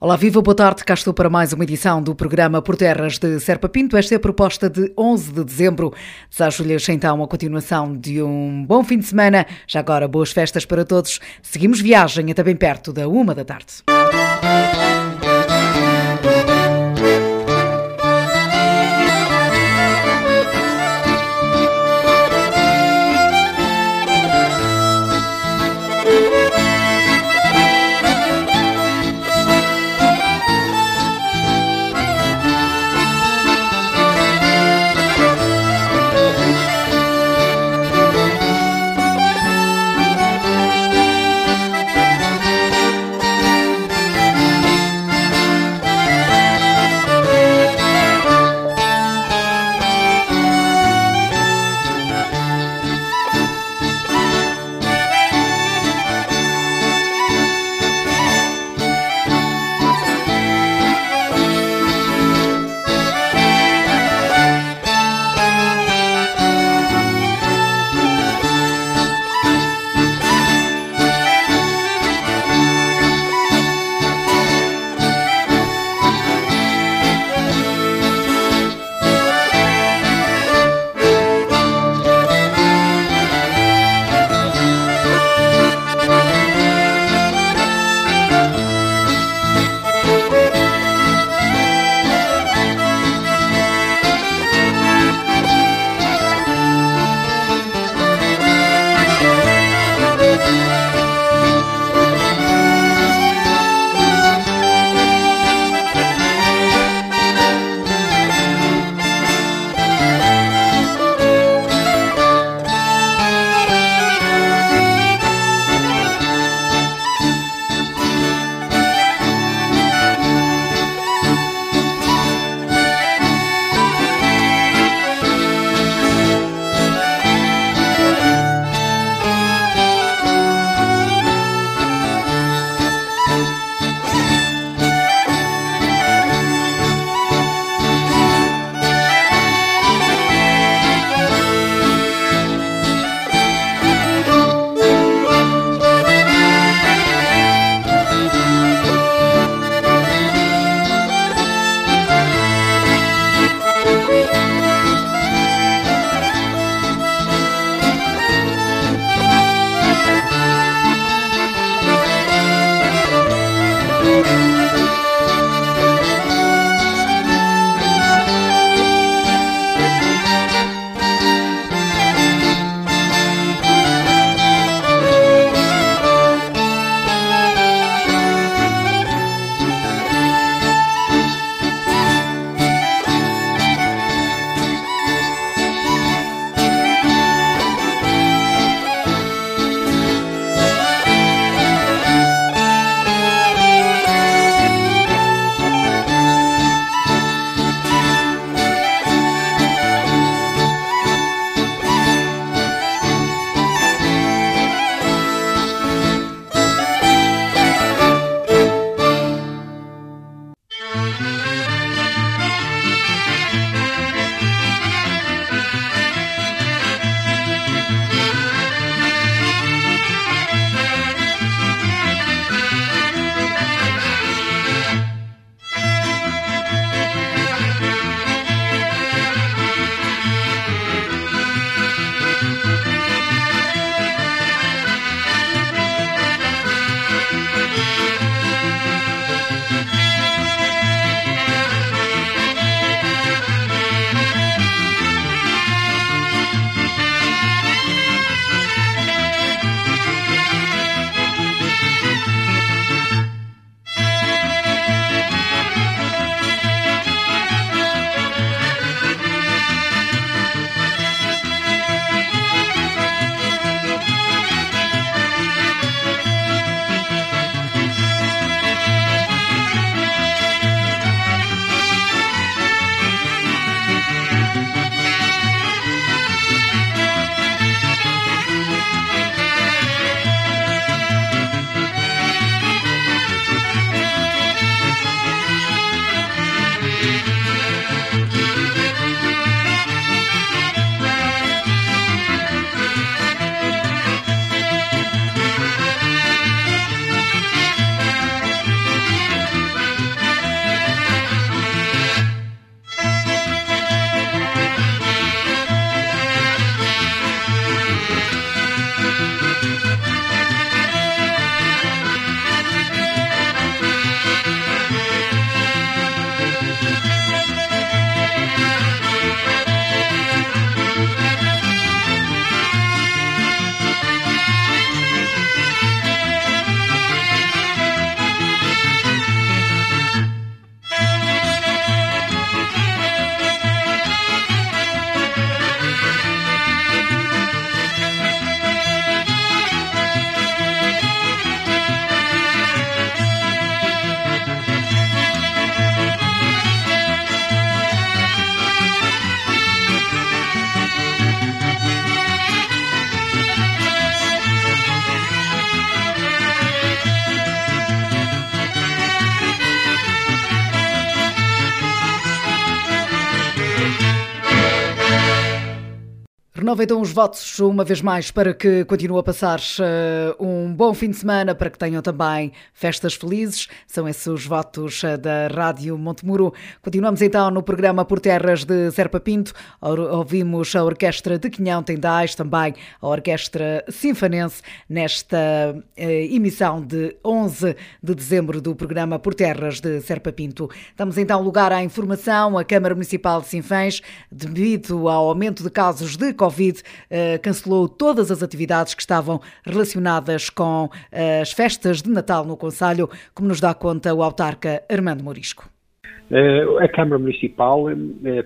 Olá, viva, boa tarde. Cá estou para mais uma edição do programa Por Terras de Serpa Pinto. Esta é a proposta de 11 de dezembro. Desejo-lhes então a continuação de um bom fim de semana. Já agora, boas festas para todos. Seguimos viagem até bem perto da uma da tarde. Então os votos uma vez mais para que continue a passar uh, um bom fim de semana, para que tenham também festas felizes. São esses os votos uh, da Rádio Montemuro. Continuamos então no programa Por Terras de Serpa Pinto. Ouvimos a Orquestra de Quinhão Tendais, também a Orquestra Sinfanense, nesta uh, emissão de 11 de dezembro do programa Por Terras de Serpa Pinto. Damos então lugar à informação. A Câmara Municipal de Sinfãs, devido ao aumento de casos de Covid, uh, cancelou todas as atividades que estavam relacionadas com uh, as festas de Natal no Conselho, como nos dá conta o autarca Armando Morisco. Uh, a Câmara Municipal,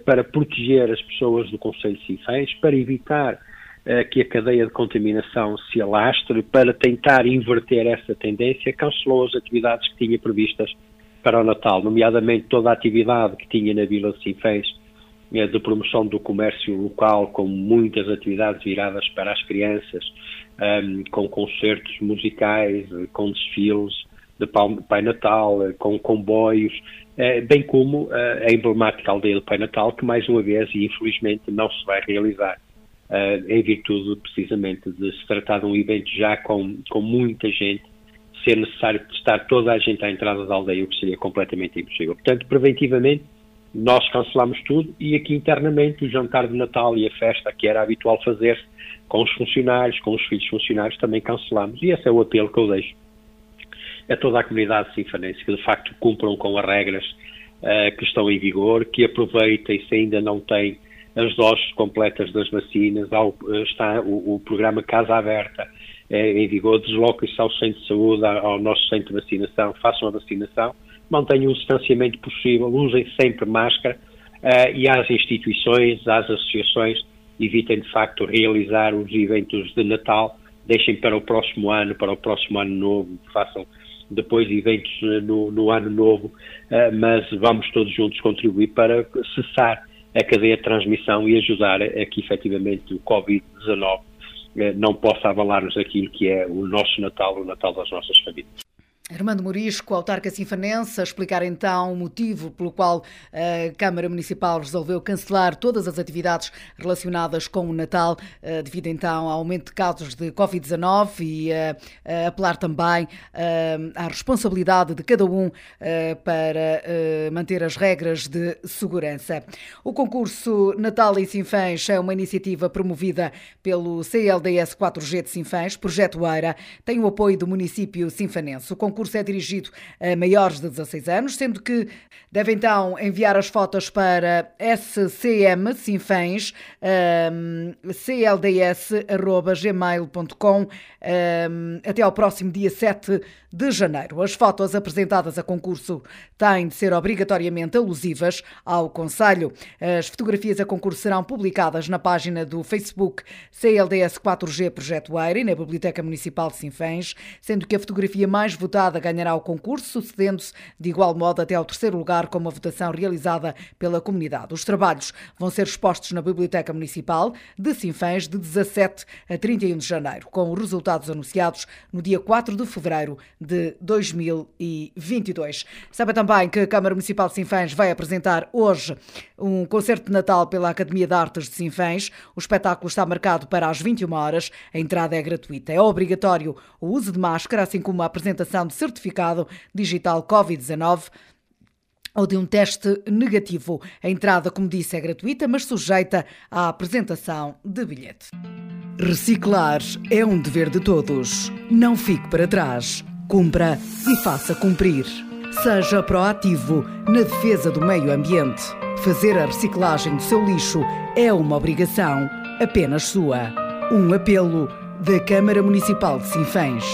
para proteger as pessoas do Conselho de Sinfãs, para evitar que a cadeia de contaminação se alastre, para tentar inverter essa tendência, cancelou as atividades que tinha previstas para o Natal, nomeadamente toda a atividade que tinha na Vila de Sinfãs de promoção do comércio local, com muitas atividades viradas para as crianças, um, com concertos musicais, com desfiles de Pai Natal, com comboios, eh, bem como eh, a emblemática aldeia do Pai Natal, que mais uma vez e infelizmente não se vai realizar, eh, em virtude precisamente de se tratar de um evento já com, com muita gente, ser necessário testar toda a gente à entrada da aldeia, o que seria completamente impossível. Portanto, preventivamente, nós cancelamos tudo e aqui internamente o jantar de Natal e a festa que era habitual fazer com os funcionários, com os filhos funcionários, também cancelamos. E esse é o apelo que eu deixo a toda a comunidade sinfanense que de facto cumpram com as regras uh, que estão em vigor, que aproveitem se ainda não têm as doses completas das vacinas, ao, está o, o, programa Casa Aberta é, em vigor, desloquem-se ao centro de saúde, ao nosso centro de vacinação, façam a vacinação mantenham o distanciamento possível, usem sempre máscara uh, e às instituições, às associações, evitem de facto realizar os eventos de Natal, deixem para o próximo ano, para o próximo ano novo, façam depois eventos eh, no, no ano novo, uh, mas vamos todos juntos contribuir para cessar a cadeia de transmissão e ajudar a que efetivamente o Covid-19 não possa avalar-nos aquilo que é o nosso Natal, o Natal das nossas famílias. Armando Morisco, autarca sinfanense, a explicar então o motivo pelo qual a Câmara Municipal resolveu cancelar todas as atividades relacionadas com o Natal, eh, devido então ao aumento de casos de Covid-19 e a eh, apelar também eh, à responsabilidade de cada um para manter as regras de segurança. O concurso Natal e Sinfãs é uma iniciativa promovida pelo CLDS 4G de Sinfãs, Projeto Eira, tem o apoio do município sinfanense. O concurso concurso é dirigido a maiores de 16 anos, sendo que devem então enviar as fotos para scm, sinfãs, um, clds.gmail.com um, até ao próximo dia 7 de janeiro. As fotos apresentadas a concurso têm de ser obrigatoriamente alusivas ao Conselho. As fotografias a concurso serão publicadas na página do Facebook CLDS 4G Projeto Eira e na Biblioteca Municipal de Sinfãs, sendo que a fotografia mais votada ganhará o concurso, sucedendo-se de igual modo até ao terceiro lugar com uma votação realizada pela comunidade. Os trabalhos vão ser expostos na Biblioteca Municipal de Sinfãs de 17 a 31 de janeiro, com os resultados anunciados no dia 4 de fevereiro de 2022. Sabe também que a Câmara Municipal de Sinfãs vai apresentar hoje um concerto de Natal pela Academia de Artes de Sinfãs. O espetáculo está marcado para as 21 horas. A entrada é gratuita. É obrigatório o uso de máscara, assim como a apresentação de certificado digital Covid-19 ou de um teste negativo. A entrada, como disse, é gratuita, mas sujeita à apresentação de bilhete. Reciclar é um dever de todos. Não fique para trás. Cumpra e faça cumprir. Seja proativo na defesa do meio ambiente. Fazer a reciclagem do seu lixo é uma obrigação apenas sua. Um apelo da Câmara Municipal de Sinfãs.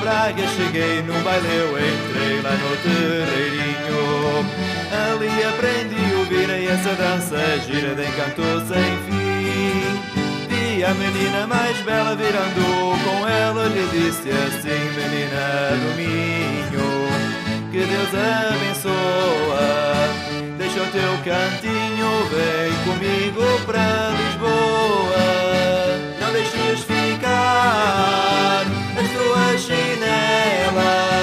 Braga cheguei num baile eu entrei lá no terreirinho. Ali aprendi a ouvir essa dança gira de encanto sem fim. Vi a menina mais bela virando com ela lhe disse assim, menina do Minho, que Deus abençoa deixa o teu cantinho, vem comigo para Lisboa. Não deixes ficar chinelas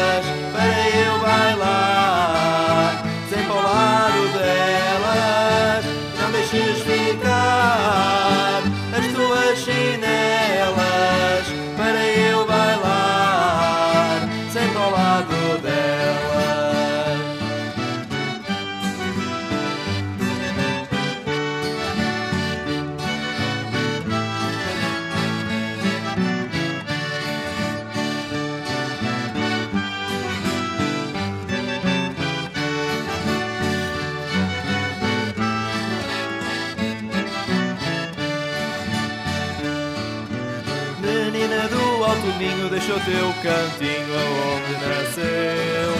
teu cantinho aonde nasceu.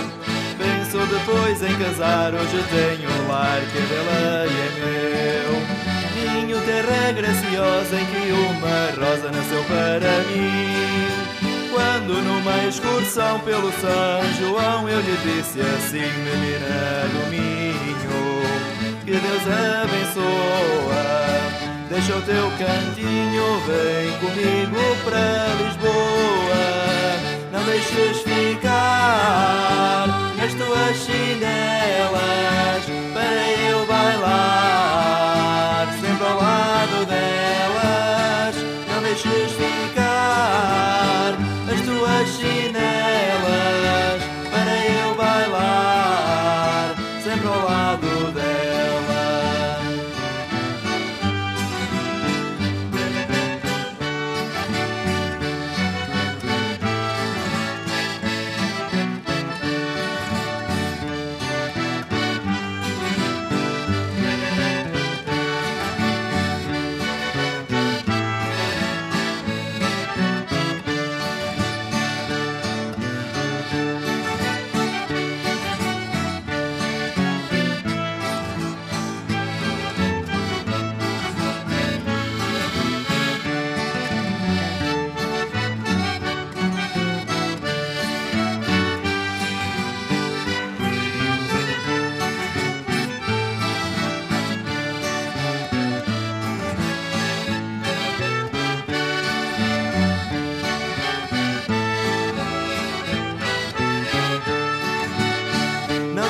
Pensou depois em casar, hoje tenho um lar que dela é meu. Minho, terra graciosa em que uma rosa nasceu para mim. Quando numa excursão pelo São João eu lhe disse assim, menina do Minho, que Deus abençoa. Deixa o teu cantinho, vem comigo para Lisboa. Não deixes ficar as tuas chinelas para eu bailar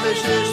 Não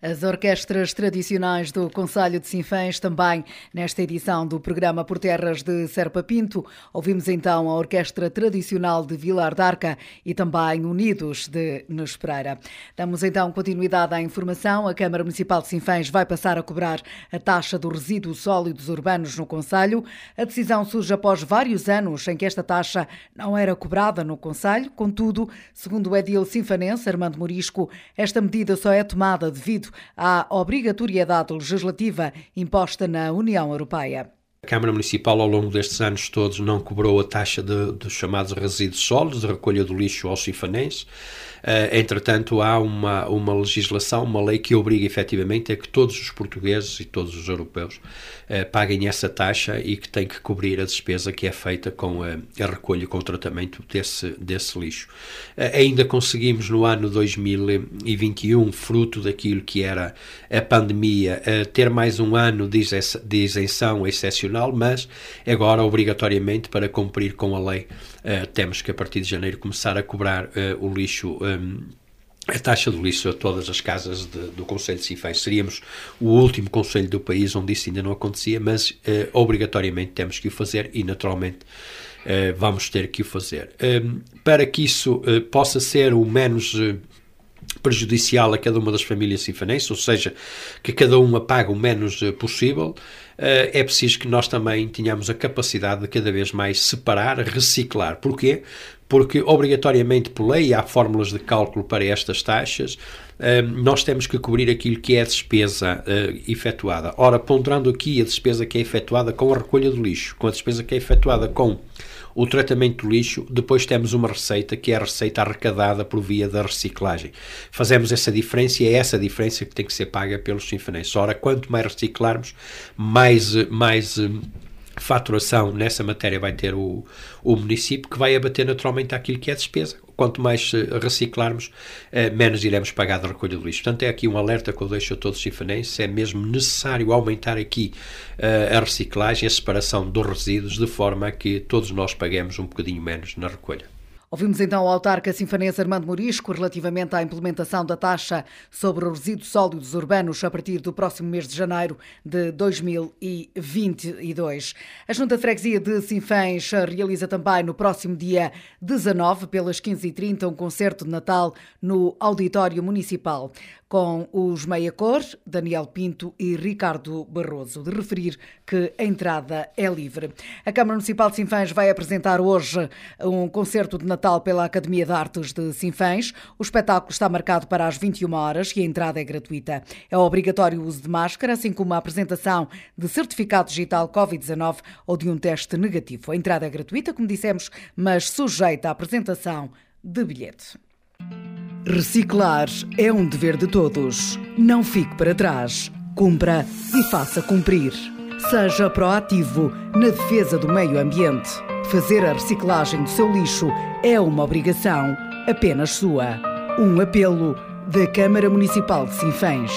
As orquestras tradicionais do Conselho de Sinfãs também nesta edição do programa Por Terras de Serpa Pinto. Ouvimos então a Orquestra Tradicional de Vilar d'Arca e também Unidos de Nespereira. Damos então continuidade à informação. A Câmara Municipal de Sinfãs vai passar a cobrar a taxa dos resíduos sólidos urbanos no Conselho. A decisão surge após vários anos em que esta taxa não era cobrada no Conselho. Contudo, segundo o edil sinfanense Armando Morisco, esta medida só é tomada devido à obrigatoriedade legislativa imposta na União Europeia. A Câmara Municipal, ao longo destes anos todos, não cobrou a taxa dos chamados resíduos sólidos, de recolha do lixo aos sinfanenses. Entretanto, há uma, uma legislação, uma lei que obriga efetivamente a que todos os portugueses e todos os europeus paguem essa taxa e que tem que cobrir a despesa que é feita com a, a recolha e com o tratamento desse, desse lixo. ainda conseguimos no ano 2021, fruto daquilo que era a pandemia, ter mais um ano de isenção excepcional, mas agora, obrigatoriamente, para cumprir com a lei, temos que a partir de janeiro começar a cobrar o lixo. Um, a taxa do lixo a todas as casas de, do Conselho de Sinfãs. Seríamos o último Conselho do país onde isso ainda não acontecia, mas uh, obrigatoriamente temos que o fazer e, naturalmente, uh, vamos ter que o fazer. Um, para que isso uh, possa ser o menos prejudicial a cada uma das famílias sinfanenses, ou seja, que cada uma pague o menos possível, é preciso que nós também tenhamos a capacidade de cada vez mais separar, reciclar. Porquê? Porque, obrigatoriamente, por lei, há fórmulas de cálculo para estas taxas, nós temos que cobrir aquilo que é a despesa uh, efetuada. Ora, ponderando aqui a despesa que é efetuada com a recolha do lixo, com a despesa que é efetuada com o tratamento do lixo, depois temos uma receita que é a receita arrecadada por via da reciclagem. Fazemos essa diferença e é essa diferença que tem que ser paga pelos sinfonenses. Ora, quanto mais reciclarmos, mais, mais eh, faturação nessa matéria vai ter o, o município, que vai abater naturalmente aquilo que é despesa. Quanto mais eh, reciclarmos, eh, menos iremos pagar da recolha do lixo. Portanto, é aqui um alerta que eu deixo a todos os chifanenses, é mesmo necessário aumentar aqui uh, a reciclagem, a separação dos resíduos, de forma a que todos nós paguemos um bocadinho menos na recolha. Ouvimos então o autarca sinfanense Armando Morisco relativamente à implementação da taxa sobre os resíduos sólidos urbanos a partir do próximo mês de janeiro de 2022. A Junta de Freguesia de Sinfãs realiza também no próximo dia 19, pelas 15h30, um concerto de Natal no Auditório Municipal com os Meia Cor, Daniel Pinto e Ricardo Barroso. De referir que a entrada é livre. A Câmara Municipal de Sinfãs vai apresentar hoje um concerto de Natal pela Academia de Artes de Sinfãs. O espetáculo está marcado para as 21 horas e a entrada é gratuita. É obrigatório o uso de máscara, assim como a apresentação de certificado digital Covid-19 ou de um teste negativo. A entrada é gratuita, como dissemos, mas sujeita à apresentação de bilhete. Reciclar é um dever de todos. Não fique para trás. Cumpra e faça cumprir. Seja proativo na defesa do meio ambiente. Fazer a reciclagem do seu lixo é uma obrigação apenas sua. Um apelo da Câmara Municipal de Sinfãs.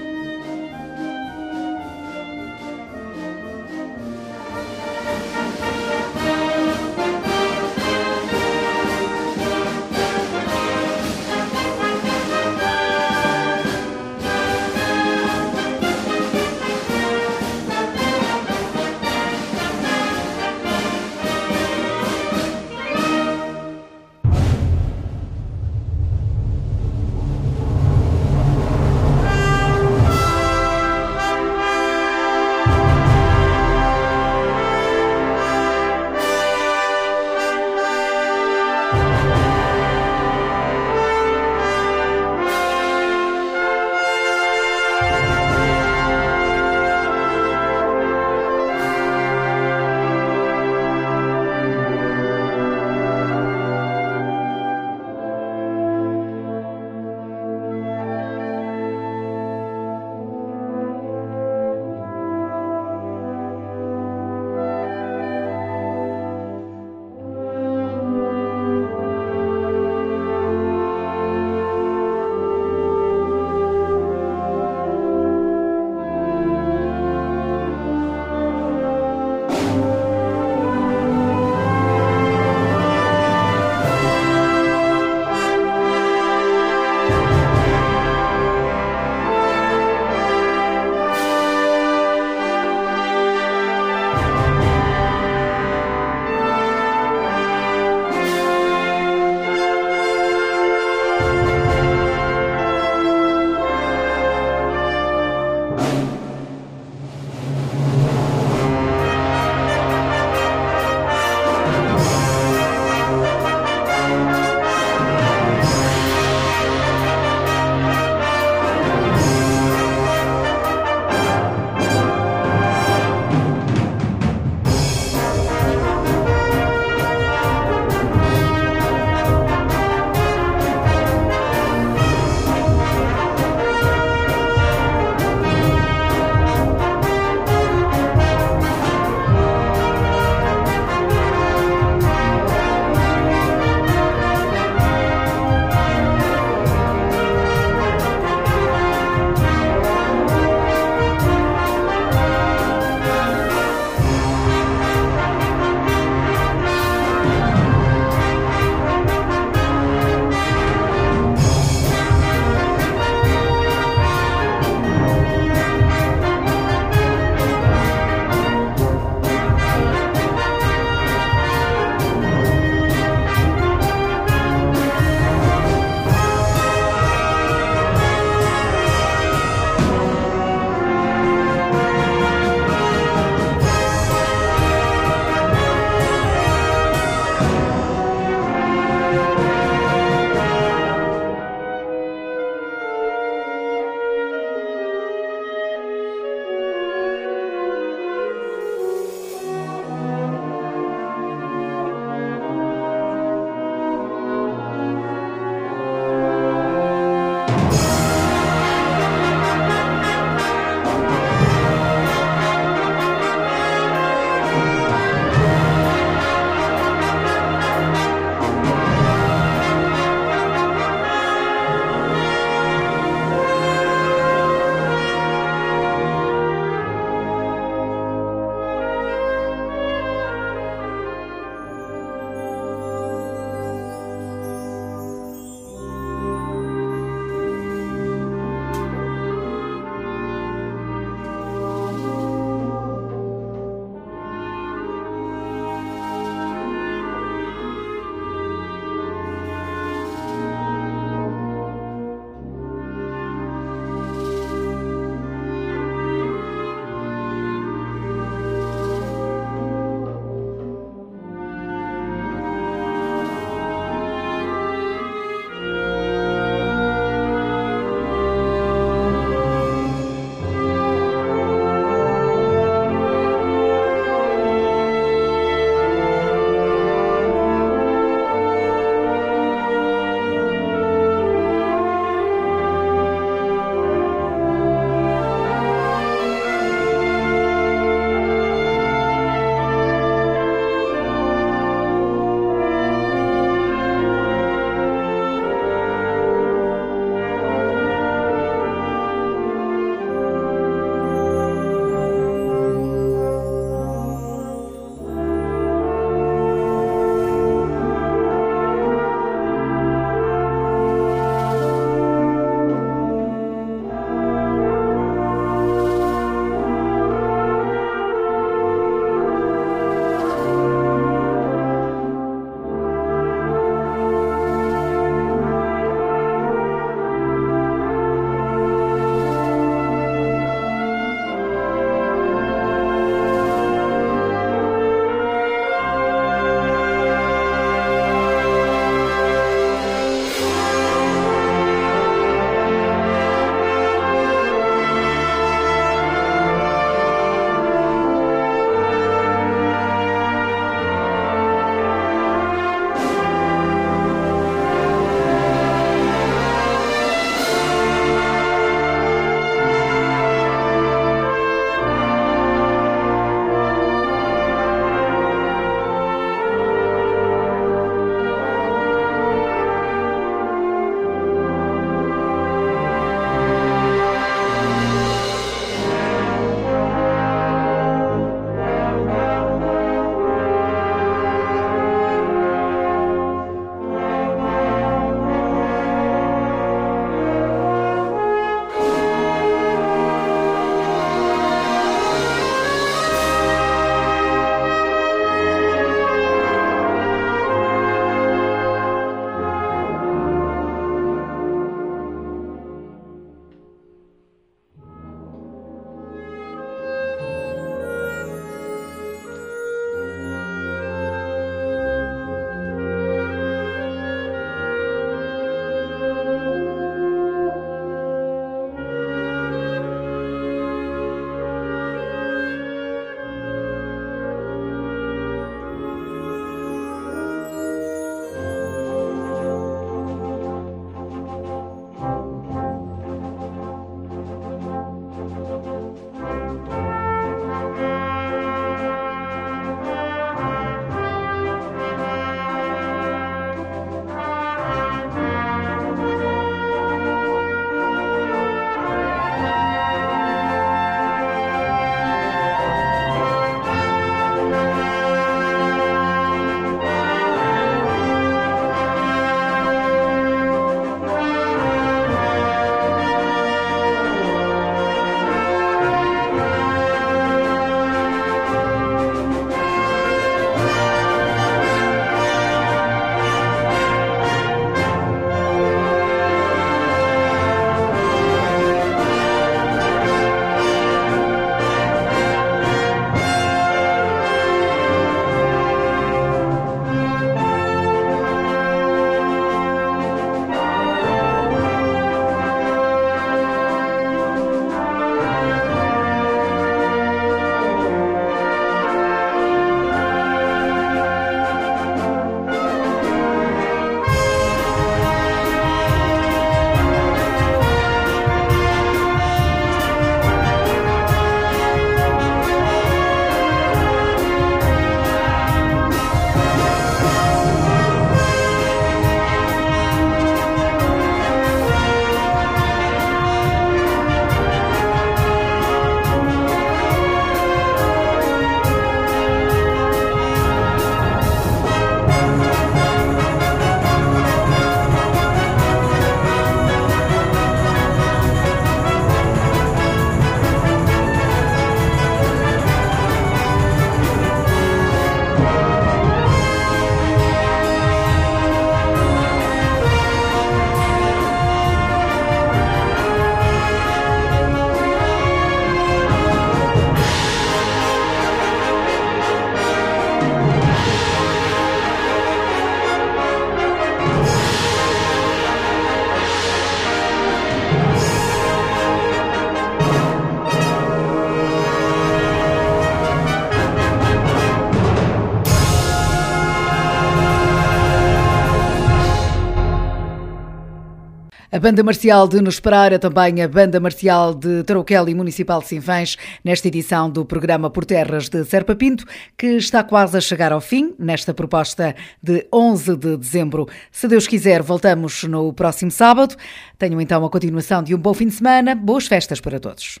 A Banda Marcial de Nos Pereira, também a Banda Marcial de Tarouquel e Municipal de Sinfãs, nesta edição do programa Por Terras de Serpa Pinto, que está quase a chegar ao fim, nesta proposta de 11 de dezembro. Se Deus quiser, voltamos no próximo sábado. Tenham então a continuação de um bom fim de semana. Boas festas para todos.